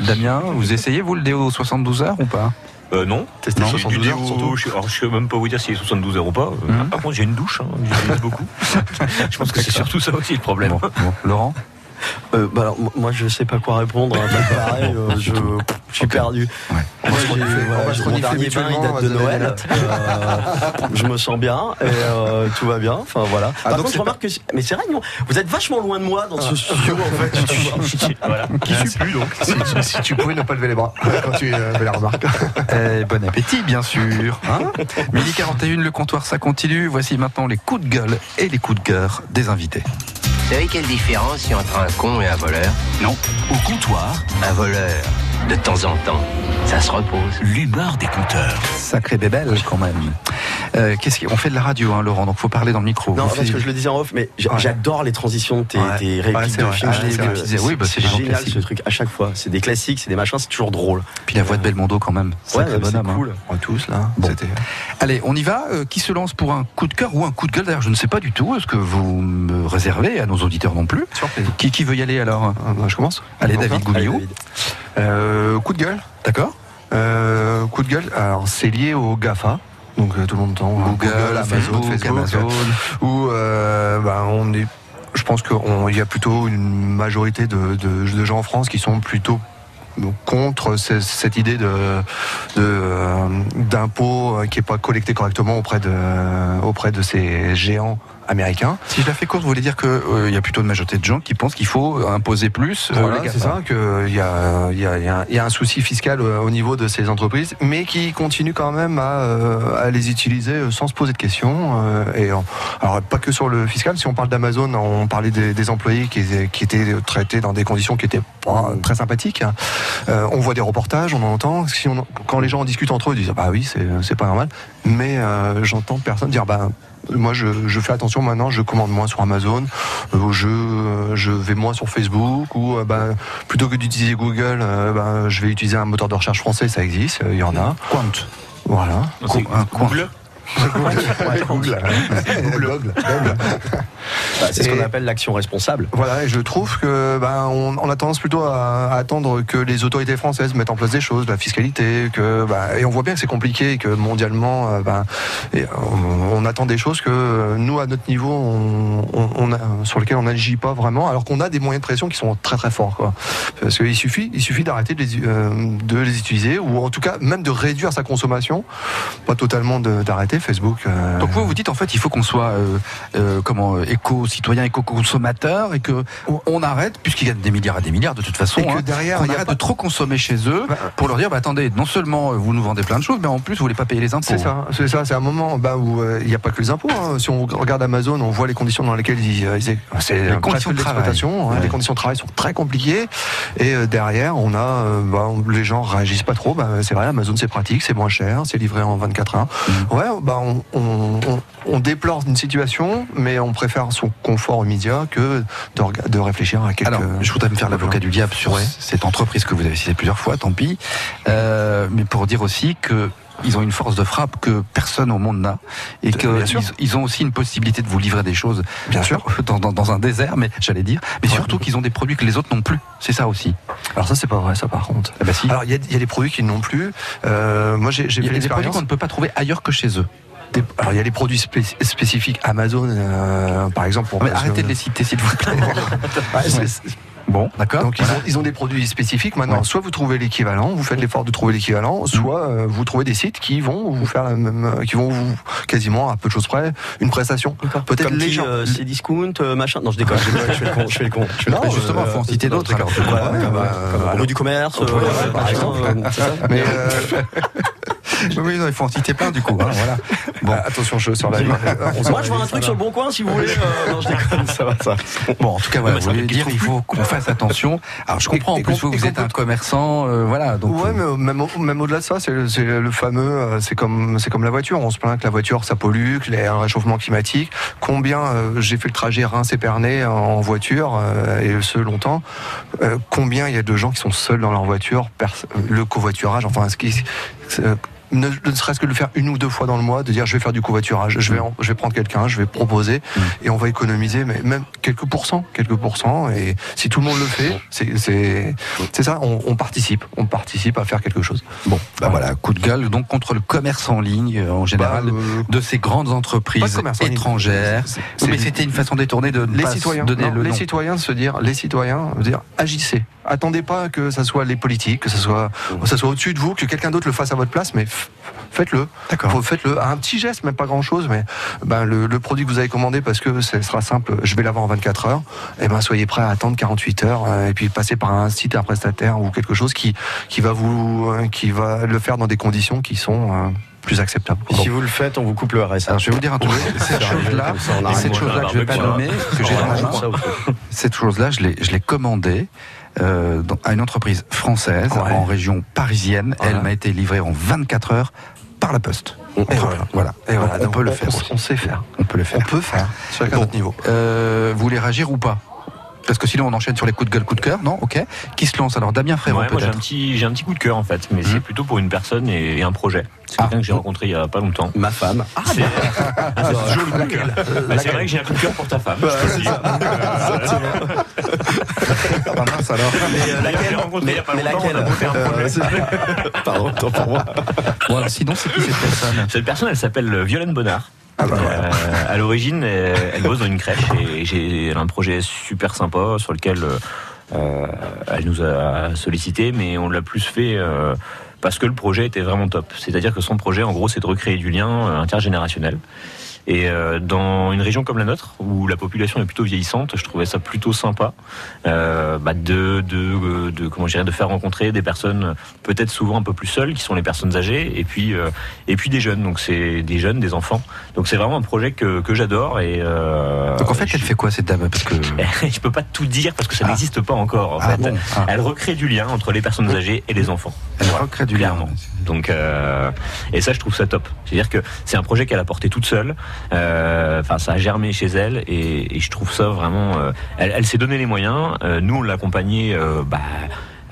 Damien, vous essayez vous le déo 72 heures ou pas? Euh, non. Tester Non, 72 du heures, déo, surtout. Je, alors, je sais même pas vous dire s'il est 72 heures ou pas. Euh, Mhm. Par contre, j'ai une douche, hein, j'utilise beaucoup. je pense que c'est surtout ça aussi le problème. Bon, bon. Laurent? Euh, bah alors, moi, je sais pas quoi répondre. hein, bah, pareil, euh, je, je suis perdu. Ouais. Moi, va se j'ai mon dernier bain, il date de se donner Noël. Euh, je me sens bien et euh, tout va bien. Enfin voilà. Ah, Par donc contre, c'est je remarque que mais c'est vrai, non, vous êtes vachement loin de moi dans ce studio en fait. voilà. Qui suit plus donc si, tu- si tu pouvais ne pas lever les bras quand tu euh, fais la remarque. Eh, Bon appétit, bien sûr. Hein Midi 41, le comptoir, ça continue. Voici maintenant les coups de gueule et les coups de cœur des invités. Savez quelle différence il y a entre un con et un voleur? Non. Au comptoir, Un voleur, de temps en temps, ça se repose. l'humeur des compteurs. Sacré bébelle, quand même. Euh, qu'est-ce qu'on fait de la radio, hein, Laurent, donc faut parler dans le micro. Non, parce faites- que je le disais en off, mais j'a- Ouais. j'adore les transitions de tes, Ouais. tes Ouais, répliques c'est de films. Ah, oui, bah, c'est c'est génial classiques. ce truc à chaque fois. C'est des classiques, c'est des machins, c'est toujours drôle. Puis la voix de Belmondo, quand même. Ouais, Sacré c'est bonhomme. hein. cool. On tous là. Bon. C'était. Allez, on y va. Euh, qui se lance pour un coup de cœur ou un coup de gueule? D'ailleurs, je ne sais pas du tout. Est-ce que vous me réservez à nos auditeurs non plus? Surprise. qui, qui veut y aller alors? Ah, bah, je commence. Allez, David. Euh, coup de gueule. D'accord Euh, coup de gueule. Alors, c'est lié au GAFA. Donc, euh, tout le monde entend hein, Google, Amazon, Facebook, Amazon. où euh, bah, on est. Je pense qu'il y a plutôt une majorité de, de- de gens en France qui sont plutôt contre ce- cette idée de de, euh, d'impôt euh, qui est pas collecté correctement auprès de auprès de ces géants américain. Si je la fais courte, vous voulez dire qu'il y a plutôt une majorité de gens qui pensent qu'il faut imposer plus euh, Voilà, c'est ça, qu'il y a, il y, a, il y a- il y a un souci fiscal euh, au niveau de ces entreprises, mais qui continuent quand même à, euh, à les utiliser euh, sans se poser de questions. euh, et en- alors pas que sur le fiscal, si on parle d'Amazon, on parlait des, des employés qui, qui étaient traités dans des conditions qui étaient pas très sympathiques. hein. Euh, on voit des reportages, on en entend. Si on, quand les gens en discutent entre eux, ils disent bah oui, c'est c'est pas normal. Mais euh, j'entends personne dire bah moi, je, je fais attention maintenant, je commande moins sur Amazon, euh, je, euh, je vais moins sur Facebook, ou euh, ben, plutôt que d'utiliser Google, ben, je vais utiliser un moteur de recherche français, ça existe, il y en a. Quant. Voilà. C'est Google? Google. Google. Google. Bah, c'est ce qu'on appelle l'action responsable. Voilà, et je trouve que ben, on, on a tendance plutôt à, à attendre que les autorités françaises mettent en place des choses, la fiscalité, que ben, et on voit bien que c'est compliqué, et que mondialement, euh, ben, et on, on attend des choses que euh, nous à notre niveau, on, a, sur lesquelles on n'agit pas vraiment, alors qu'on a des moyens de pression qui sont très très forts, quoi. Parce qu'il suffit, il suffit d'arrêter de, les, euh, de les utiliser, ou en tout cas même de réduire sa consommation, pas totalement de- Facebook. euh, Donc vous vous dites en fait il faut qu'on soit euh, euh, comment éco-citoyen, éco-consommateur et que on arrête puisqu'il y a des milliards et des milliards de toute façon. Et que hein, derrière, a arrête pas- de trop consommer chez eux pour leur dire bah, attendez non seulement vous nous vendez plein de choses mais en plus vous voulez pas payer les impôts. C'est ça, c'est ça, c'est un moment bah, où il n'y a pas que les impôts. hein. Si on regarde Amazon, on voit les conditions dans lesquelles ils, ils- c'est Les conditions de l'exploitation, travail. hein. Les conditions de travail sont très compliquées. Et derrière, on a, bah, les gens réagissent pas trop. Bah, c'est vrai, Amazon c'est pratique, c'est moins cher, c'est livré en 24 heures. Mm. Ouais, bah, on, on- on- on déplore une situation, mais on préfère son confort immédiat que de, réfléchir à quelques. Alors, je voudrais me faire l'avocat du diable sur Ouais. cette entreprise que vous avez citée plusieurs fois, tant pis. Euh, mais pour dire aussi que ils ont une force de frappe que personne au monde n'a et qu'ils ils ont aussi une possibilité de vous livrer des choses Bien sûr. dans, dans- dans un désert mais j'allais dire mais surtout qu'ils ont des produits que les autres n'ont plus c'est ça aussi Alors ça, c'est pas vrai, ça par contre. Ah bah si. Alors il y, a- il y a des produits qui n'ont plus. Euh, moi, j'ai j'ai il y fait a des produits qu'on ne peut pas trouver ailleurs que chez eux Des- alors il y a des produits spé- spécifiques Amazon, euh, par exemple. Pour Mais arrêtez de les citer s'il vous plaît Ouais, bon d'accord Donc ils, ont, ils ont des produits spécifiques. Maintenant, Ouais. soit vous trouvez l'équivalent, vous faites l'effort de trouver l'équivalent, soit euh, vous trouvez des sites qui vont vous faire la même, euh, qui vont vous quasiment à peu de choses près une prestation. Peut-être les gens. euh, c'est discount, euh, machin. Non, je déconne. je, fais le con. Je fais le con. Je fais le Non, justement euh, faut en citer d'autres. Ouais, comme, du commerce, euh, par exemple. euh, Mais euh, oui non, il faut en citer plein du coup hein, voilà bon, attention, je sur la. on Moi, je vois un truc sur le bon coin, si vous voulez. euh, non, je déconne. Ça va, ça. Bon, en tout cas, voilà, vous ça voulez dire, il faut qu'on fasse attention. Alors, je comprends, en plus, vous, êtes un commerçant, euh, voilà. Donc, ouais, euh, mais même, au- même au-delà de ça, c'est le, fameux, euh, c'est comme, c'est comme la voiture. On se plaint que la voiture, ça pollue, qu'il y a un réchauffement climatique. Combien euh, j'ai fait le trajet Reims-Épernay en voiture euh, et ce longtemps. euh, combien il y a de gens qui sont seuls dans leur voiture, le covoiturage, enfin, ce qui, ne, ne serait-ce que de le faire une ou deux fois dans le mois, de dire je vais faire du covoiturage, je vais, en- je vais prendre quelqu'un, je vais proposer, et on va économiser, mais même quelques pourcents, quelques pourcents, et si tout le monde le fait, c'est, ça, on, on participe, on participe à faire quelque chose. bon, bah voilà, coup de gueule, donc contre le commerce en ligne, euh, en général, Bah, euh, de ces grandes entreprises étrangères. Mais c'était une façon détournée de les pas citoyens, donner non, le les nom. citoyens de se dire, les citoyens, dire, agissez. Attendez pas que ça soit les politiques, que ça soit, ça soit au-dessus de vous, que quelqu'un d'autre le fasse à votre place, mais faites-le. D'accord. Faites-le. Un petit geste, même pas grand-chose, mais ben, le, le produit que vous avez commandé, parce que ce sera simple, je vais l'avoir en 24 heures, et ben soyez prêt à attendre 48 heures, euh, et puis passer par un site, un prestataire ou quelque chose qui, qui va vous, euh, qui va le faire dans des conditions qui sont euh, plus acceptables. Et Si vous le faites, on vous coupe le RSA. Alors, je vais vous dire un truc. Cette chose-là, cette que je vais pas nommer, que j'ai dans la main, cette chose-là, je l'ai commandée euh, à une entreprise française Ouais. en région parisienne. Elle m'a été livrée en 24 heures par la poste. Et voilà. Voilà. Et voilà. on peut le faire. On, on sait faire. On peut le faire. On peut faire. Chacun Bon. notre niveau. Euh, vous voulez réagir ou pas? Parce que sinon on enchaîne sur les coups de gueule, coups de cœur, non? Ok. Qui se lance? Alors Damien Frérot Ouais, moi j'ai un petit, j'ai un petit coup de cœur en fait, mais c'est plutôt pour une personne et, et un projet. C'est quelqu'un que j'ai rencontré il y a pas longtemps. Ma femme. Ah, c'est c'est joli coup de cœur. Bah, c'est vrai que j'ai un coup de cœur pour ta femme. je te le dis. Ah mince alors. Mais, euh, a pas mais a laquelle monté un projet. Pardon, tant pour moi. Bon, alors, sinon c'est qui cette personne? Cette personne, elle s'appelle Violaine Bonnard. Ah bah Euh, à l'origine, euh, elle bosse dans une crèche et j'ai un projet super sympa sur lequel euh, euh, elle nous a sollicité, mais on l'a plus fait euh, parce que le projet était vraiment top. C'est-à-dire que son projet, en gros, c'est de recréer du lien intergénérationnel. Et euh, dans une région comme la nôtre, où la population est plutôt vieillissante, je trouvais ça plutôt sympa euh, bah, de, de, euh, de, comment dirais, de faire rencontrer des personnes peut-être souvent un peu plus seules, qui sont les personnes âgées, et puis, euh, et puis des jeunes. Donc c'est des jeunes, des enfants. Donc c'est vraiment un projet que, que j'adore. Et euh, Donc en fait, elle fait quoi cette dame? Parce que je peux pas tout dire parce que ça n'existe pas encore. En Ah fait, bon, ah. elle recrée du lien entre les personnes âgées et les enfants. Elle recrée du lien. Clairement. Donc, euh, et ça, je trouve ça top. C'est-à-dire que c'est un projet qu'elle a porté toute seule. Euh, Enfin, ça a germé chez elle, et, et je trouve ça vraiment. euh, elle elle s'est donné les moyens. Euh, nous, on l'a accompagnée. bah,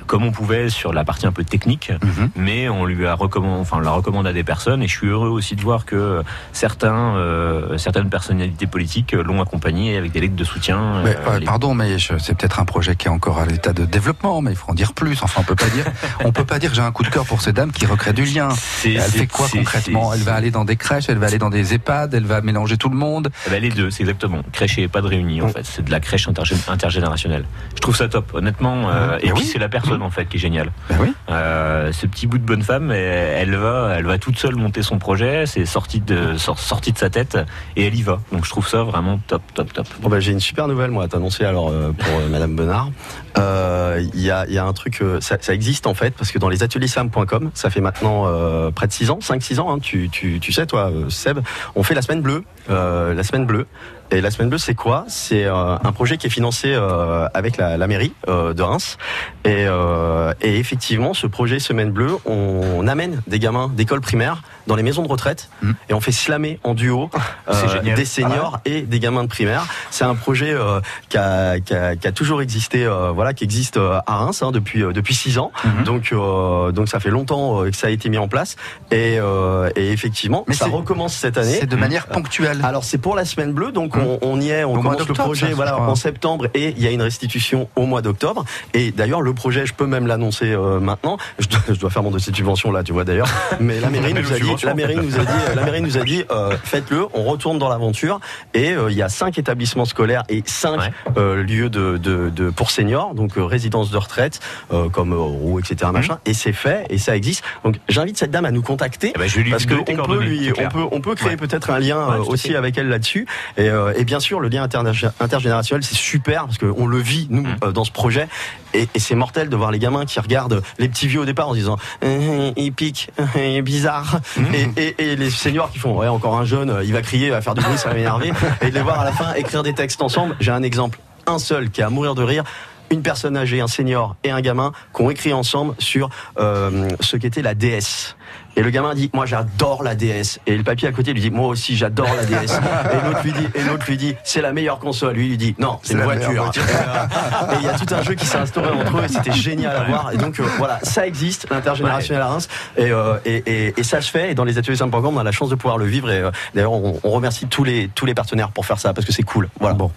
comme on pouvait sur la partie un peu technique, Mhm. mais on lui a recommandé, enfin, on la recommande à des personnes, et je suis heureux aussi de voir que certains, euh, certaines personnalités politiques l'ont accompagnée avec des lettres de soutien. Mais, euh, euh, les- pardon, mais c'est peut-être un projet qui est encore à l'état de développement, mais il faut en dire plus. Enfin, on peut pas dire, on peut pas dire que j'ai un coup de cœur pour ces dames qui recréent du lien. Elle fait quoi concrètement? Elle va aller dans des crèches, elle va aller dans des EHPAD, elle va mélanger tout le monde? Eh ben, les deux, c'est exactement. Crèche et pas de réunis, en fait. C'est de la crèche intergé- intergénérationnelle. Je trouve ça top, honnêtement. euh, et puis, oui. c'est la personne, en fait, qui est géniale. Ben oui. Euh, ce petit bout de bonne femme, elle, va, elle va toute seule monter son projet. C'est sorti de, sor- sorti de sa tête et elle y va. Donc, je trouve ça vraiment top, top, top. Bon bah, j'ai une super nouvelle moi à t'annoncer alors euh, pour euh, Madame Benard. Euh, Il y, a, y a un truc, ça, ça existe en fait parce que dans les ateliers sam.com, ça fait maintenant près de 6 ans, 5-6 ans, hein, tu, tu, tu sais toi Seb, on fait la semaine bleue, la semaine bleue. Et la semaine bleue, c'est quoi? C'est euh, un projet qui est financé euh, avec la, la mairie euh, de Reims. Et, euh, et effectivement, ce projet Semaine Bleue, on, on amène des gamins d'école primaire dans les maisons de retraite et on fait slammer en duo euh, des seniors et des gamins de primaire. C'est un projet euh, qui, a, qui, a, qui a toujours existé, euh, voilà, qui existe à Reims hein, depuis euh, depuis six ans. Donc euh, donc ça fait longtemps que ça a été mis en place et, euh, et effectivement Mais ça recommence cette année. C'est de manière ponctuelle. Alors c'est pour la semaine bleue, donc on, on y est, on Au commence le projet ça, voilà en septembre et il y a une restitution au mois d'octobre. Et d'ailleurs le projet, je peux même l'annoncer euh, maintenant. Je dois, je dois faire mon dossier de subvention là, tu vois d'ailleurs. Mais la mairie nous a dit, la mairie nous a dit, la mairie nous a dit, euh, faites-le, on retourne dans l'aventure. Et euh, il y a cinq établissements scolaires et cinq euh, lieux de, de, de pour seniors, donc euh, résidences de retraite euh, comme euh, Roux, etc. Machin. Et c'est fait et ça existe. Donc j'invite cette dame à nous contacter Eh ben, je lui parce que donner tes on peut lui, on peut, on peut créer Ouais. peut-être un lien Ouais, aussi avec elle là-dessus. Et, euh, et bien sûr, le lien intergé- intergénérationnel, c'est super parce qu'on le vit nous Mmh. euh, dans ce projet. Et, et c'est mortel de voir les gamins qui regardent les petits vieux au départ en se disant Hum, il pique, il est bizarre. Mmh. Et, et, et les seniors qui font ouais encore un jeune, euh, il va crier, il va faire du bruit, ça va m'énerver. Et de les voir à la fin écrire des textes ensemble. J'ai un exemple, un seul qui est à mourir de rire. Une personne âgée, un senior et un gamin qui ont écrit ensemble sur euh, ce qu'était la DS. Et le gamin dit, moi j'adore la DS. Et le papier à côté lui dit, moi aussi j'adore la DS. Et l'autre lui dit, et l'autre lui dit, c'est la meilleure console. Lui il lui dit, non, c'est une voiture. voiture. Et il y a tout un jeu qui s'est instauré entre eux et c'était génial à voir. Et donc euh, voilà, ça existe, l'intergénérationnel à Reims. Et, euh, et, et, et ça se fait. Et dans les ateliers simple.com, on a la chance de pouvoir le vivre. Et euh, d'ailleurs, on, on remercie tous les, tous les partenaires pour faire ça parce que c'est cool. Voilà. Bon,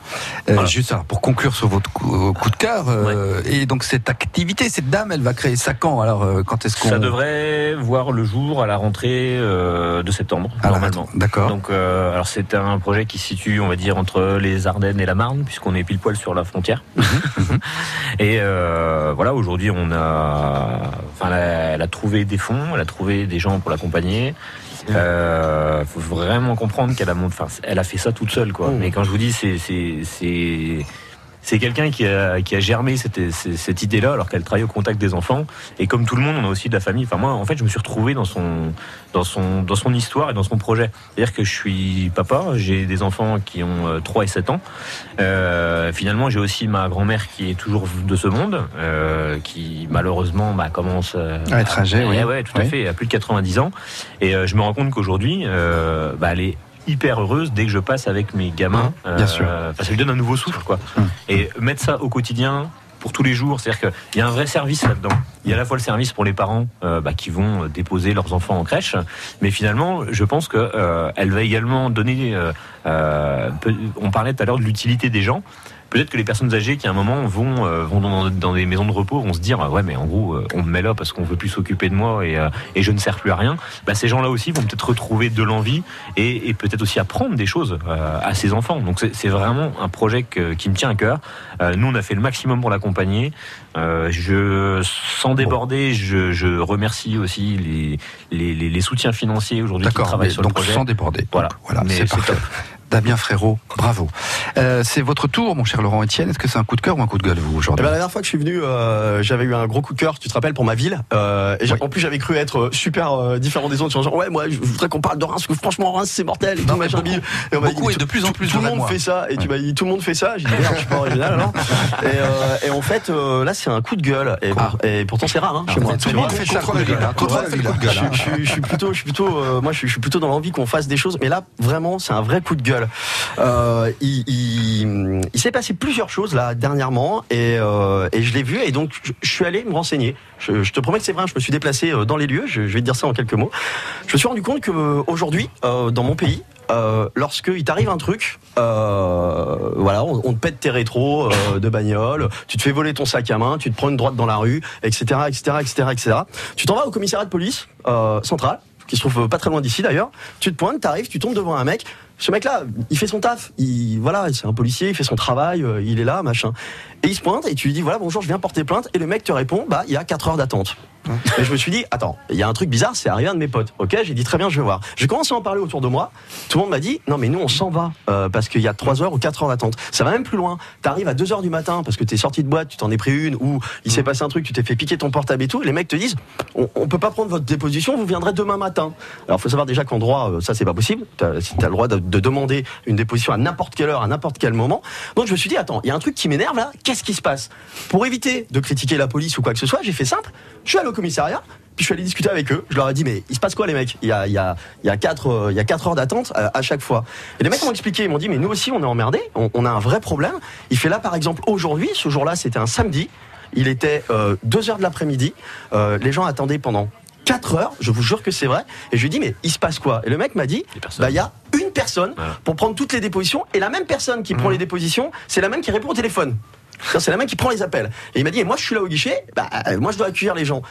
Euh, juste pour conclure sur votre coup, coup de cœur, euh, et donc cette activité, cette dame, elle va créer ça quand Alors, euh, quand est-ce qu'on Ça devrait voir le jour à la rentrée euh, de septembre, la normalement. d'accord. Donc, euh, alors c'est un projet qui se situe, on va dire, entre les Ardennes et la Marne, puisqu'on est pile poil sur la frontière. et euh, voilà, aujourd'hui, on a, enfin, elle a, elle a trouvé des fonds, elle a trouvé des gens pour l'accompagner. Euh, faut vraiment comprendre qu'elle a, enfin, elle a fait ça toute seule, quoi. Mais quand je vous dis, c'est, c'est, c'est, c'est quelqu'un qui a, qui a germé cette, cette, idée-là alors qu'elle travaille au contact des enfants. Et comme tout le monde, on a aussi de la famille. Enfin, moi, en fait, je me suis retrouvé dans son, dans son, dans son histoire et dans son projet. C'est-à-dire que je suis papa, j'ai des enfants qui ont euh, 3 et 7 ans. Euh, finalement, j'ai aussi ma grand-mère qui est toujours de ce monde, euh, qui malheureusement bah, commence euh, À être âgée, oui. Ouais, tout à fait, à plus de 90 ans. Et euh, je me rends compte qu'aujourd'hui, euh, bah, elle est hyper heureuse dès que je passe avec mes gamins. Mmh, bien sûr. Enfin, ça lui donne un nouveau souffle, quoi. Et mettre ça au quotidien pour tous les jours, c'est-à-dire qu'il y a un vrai service là-dedans. Il y a à la fois le service pour les parents euh, bah, qui vont euh, déposer leurs enfants en crèche, mais finalement, je pense que euh, elle va également donner. euh, euh, on parlait tout à l'heure de l'utilité des gens. Peut-être que les personnes âgées qui à un moment vont, euh, vont dans, dans des maisons de repos vont se dire euh, ouais mais en gros euh, on me met là parce qu'on veut plus s'occuper de moi et, euh, et je ne sers plus à rien. Bah, ces gens-là aussi vont peut-être retrouver de l'envie et, et peut-être aussi apprendre des choses euh, à ces enfants. Donc c'est vraiment un projet que- qui me tient à cœur. Euh, nous on a fait le maximum pour l'accompagner. Euh, je sans déborder, je, je remercie aussi les, les, les, les soutiens financiers aujourd'hui qui travaillent sur donc le projet. sans déborder. Voilà, Voilà, c'est parfait. top. Damien Frérot, bravo. Euh, c'est votre tour, mon cher Laurent Etienne. Est-ce que c'est un coup de cœur ou un coup de gueule, vous, Eh aujourd'hui ben, la dernière fois que je suis venu, euh, j'avais eu un gros coup de cœur, tu te rappelles, pour ma ville. Euh, et En plus, j'avais cru être super différent des autres. Genre, ouais, moi, je voudrais qu'on parle de Reims, parce que franchement, Reims, c'est mortel. Et tout, machin, beaucoup- bidule. et on m'a beaucoup dit, et de plus en plus Tout le de monde fait ça. Et tu m'as dit, tout le monde fait ça. J'ai dit, merde, je suis pas original alors. Et, et en fait, là, c'est un coup de gueule. Et, Ah. et pourtant, c'est rare, hein, chez moi. Tout le monde fait ça, coup de gueule. hein. Je, suis plutôt, moi, je suis plutôt dans l'envie qu'on fasse des choses. Mais là, vraiment, c'est un vrai coup de gueule. Euh, il s'est passé plusieurs choses là dernièrement et, euh, je l'ai vu et donc je, suis allé me renseigner. Je, te promets que c'est vrai. Je me suis déplacé euh, dans les lieux. Je, vais te dire ça en quelques mots. Je me suis rendu compte que aujourd'hui, euh, dans mon pays, euh, lorsqu'il t'arrive un truc, voilà, on, te pète tes rétros de bagnole, tu te fais voler ton sac à main, tu te prends une droite dans la rue, etc., etc., etc., etc. Tu t'en vas au commissariat de police central, qui se trouve pas très loin d'ici d'ailleurs. Tu te pointes, t'arrives, tu tombes devant un mec. Ce mec-là, il fait son taf. Il, voilà, c'est un policier, il fait son travail, euh, il est là, machin. Et il se pointe et tu lui dis voilà, bonjour, je viens porter plainte. Et le mec te répond bah, il y a 4 heures d'attente. Et je me suis dit, attends, il y a un truc bizarre, c'est arrivé à un de mes potes. Ok, j'ai dit très bien, je vais voir. J'ai commencé à en parler autour de moi. Tout le monde m'a dit, non mais nous on s'en va euh, parce qu'il y a 3 heures ou 4 heures d'attente. Ça va même plus loin. T'arrives à 2 heures du matin parce que t'es sorti de boîte, tu t'en es pris une ou il s'est passé un truc, tu t'es fait piquer ton portable et tout. Les mecs te disent, on, on peut pas prendre votre déposition, vous viendrez demain matin. Alors faut savoir déjà qu'en droit, euh, ça c'est pas possible. T'as si t'as le droit de, de demander une déposition à n'importe quelle heure, à n'importe quel moment. Donc je me suis dit, attends, il y a un truc qui m'énerve là. Qu'est-ce qui se passe Pour éviter de critiquer la police ou quoi que ce soit, j'ai fait simple. Je suis allé au commissariat. Puis je suis allé discuter avec eux. Je leur ai dit, mais il se passe quoi, les mecs Il y a, il y, a, il y, a quatre, euh, il y a quatre heures d'attente à, à chaque fois. Et les mecs m'ont expliqué. Ils m'ont dit, mais nous aussi, on est emmerdés. On, on a un vrai problème. Il fait là, par exemple, aujourd'hui, ce jour-là, c'était un samedi. Il était 2 heures de l'après-midi. Euh, les gens attendaient pendant 4 heures, je vous jure que c'est vrai. Et je lui ai dit, mais il se passe quoi Et le mec m'a dit, bah il y a une personne pour prendre toutes les dépositions. Et la même personne qui prend les dépositions, c'est la même qui répond au téléphone. C'est la même qui prend les appels. Et il m'a dit, et moi je suis là au guichet, bah, euh, moi je dois accueillir les gens.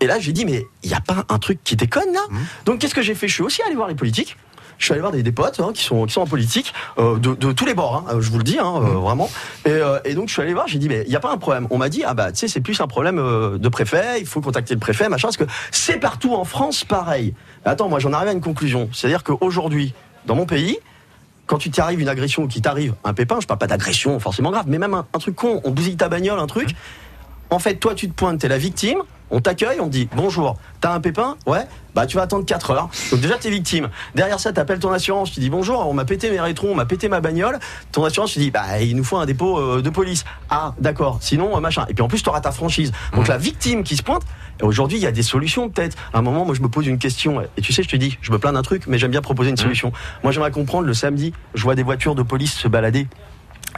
Et là j'ai dit, mais il n'y a pas un truc qui déconne là Donc qu'est-ce que j'ai fait? Je suis aussi allé voir les politiques. Je suis allé voir des, des potes hein, qui, sont, qui sont en politique, euh, de, de tous les bords, hein, euh, je vous le dis, hein, euh, vraiment. Et, euh, et donc je suis allé voir, j'ai dit, mais il n'y a pas un problème. On m'a dit, ah bah tu sais, c'est plus un problème de préfet, il faut contacter le préfet, machin, parce que c'est partout en France pareil. Attends, moi j'en arrive à une conclusion. C'est-à-dire qu'aujourd'hui, dans mon pays, quand tu t'arrives une agression ou qu'il t'arrive un pépin, je parle pas d'agression forcément grave, mais même un, un truc con, on bousille ta bagnole, un truc. En fait, toi, tu te pointes, t'es la victime, on t'accueille, on te dit bonjour, t'as un pépin Ouais, bah tu vas attendre 4 heures. Donc déjà, t'es victime. Derrière ça, t'appelles ton assurance, tu dis bonjour, on m'a pété mes rétros, on m'a pété ma bagnole. Ton assurance, tu dis bah il nous faut un dépôt euh, de police. Ah, d'accord, sinon, euh, machin. Et puis en plus, t'auras ta franchise. Donc la victime qui se pointe, et aujourd'hui, il y a des solutions peut-être. À un moment, moi, je me pose une question, et tu sais, je te dis, je me plains d'un truc, mais j'aime bien proposer une solution. Moi, j'aimerais comprendre, le samedi, je vois des voitures de police se balader.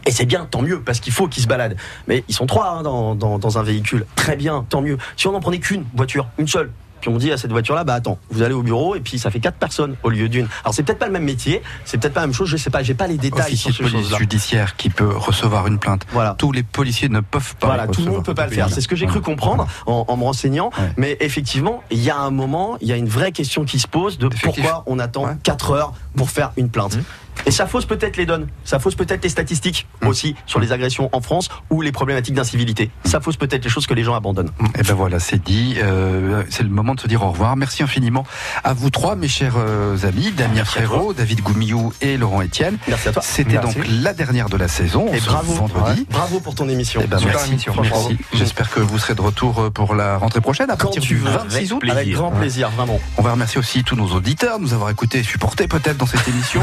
Et c'est bien, tant mieux, parce qu'il faut qu'ils se baladent. Mais ils sont trois hein, dans, dans, dans un véhicule. Très bien, tant mieux. Si on n'en prenait qu'une voiture, une seule, puis on dit à cette voiture-là, bah attends, vous allez au bureau et puis ça fait quatre personnes au lieu d'une. Alors c'est peut-être pas le même métier, c'est peut-être pas la même chose, je sais pas, j'ai pas les détails Officier sur ces police judiciaire qui peut recevoir une plainte. Voilà. Tous les policiers ne peuvent pas. Voilà, tout le monde peut pas le faire. C'est ce que j'ai cru comprendre en, en me renseignant. Mais effectivement, il y a un moment, il y a une vraie question qui se pose de pourquoi on attend 4 heures pour faire une plainte. Mmh. Et ça fausse peut-être les donnes, ça fausse peut-être les statistiques aussi sur les agressions en France ou les problématiques d'incivilité. Ça fausse peut-être les choses que les gens abandonnent. Et ben voilà, c'est dit. Euh, c'est le moment de se dire au revoir. Merci infiniment à vous trois, mes chers euh, amis, Damien Frérot, David Goumillou et Laurent Etienne. Merci à toi. C'était donc la dernière de la saison. Et bravo, vendredi. ouais, bravo pour ton émission. Eh ben, Super merci, émission, merci. J'espère que vous serez de retour euh, pour la rentrée prochaine à Quand partir tu du veux, 26 avec août. plaisir. Avec grand plaisir, vraiment. On va remercier aussi tous nos auditeurs de nous avoir écoutés et supportés peut-être dans cette émission.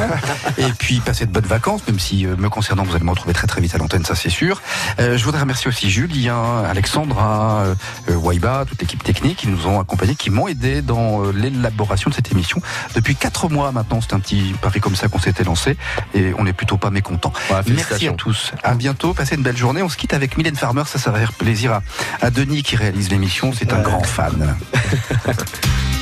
et puis passer de bonnes vacances, même si euh, me concernant, vous allez me retrouver très très vite à l'antenne, ça c'est sûr. Euh, je voudrais remercier aussi Julien, Alexandra, euh, euh, Waiba, toute l'équipe technique qui nous ont accompagnés, qui m'ont aidé dans euh, l'élaboration de cette émission. Depuis quatre mois maintenant, c'est un petit pari comme ça qu'on s'était lancé et on n'est plutôt pas mécontents. Merci à tous. À bientôt. Passez une belle journée. On se quitte avec Mylène Farmer. Ça, ça va faire plaisir à, à Denis qui réalise l'émission. C'est un grand fan.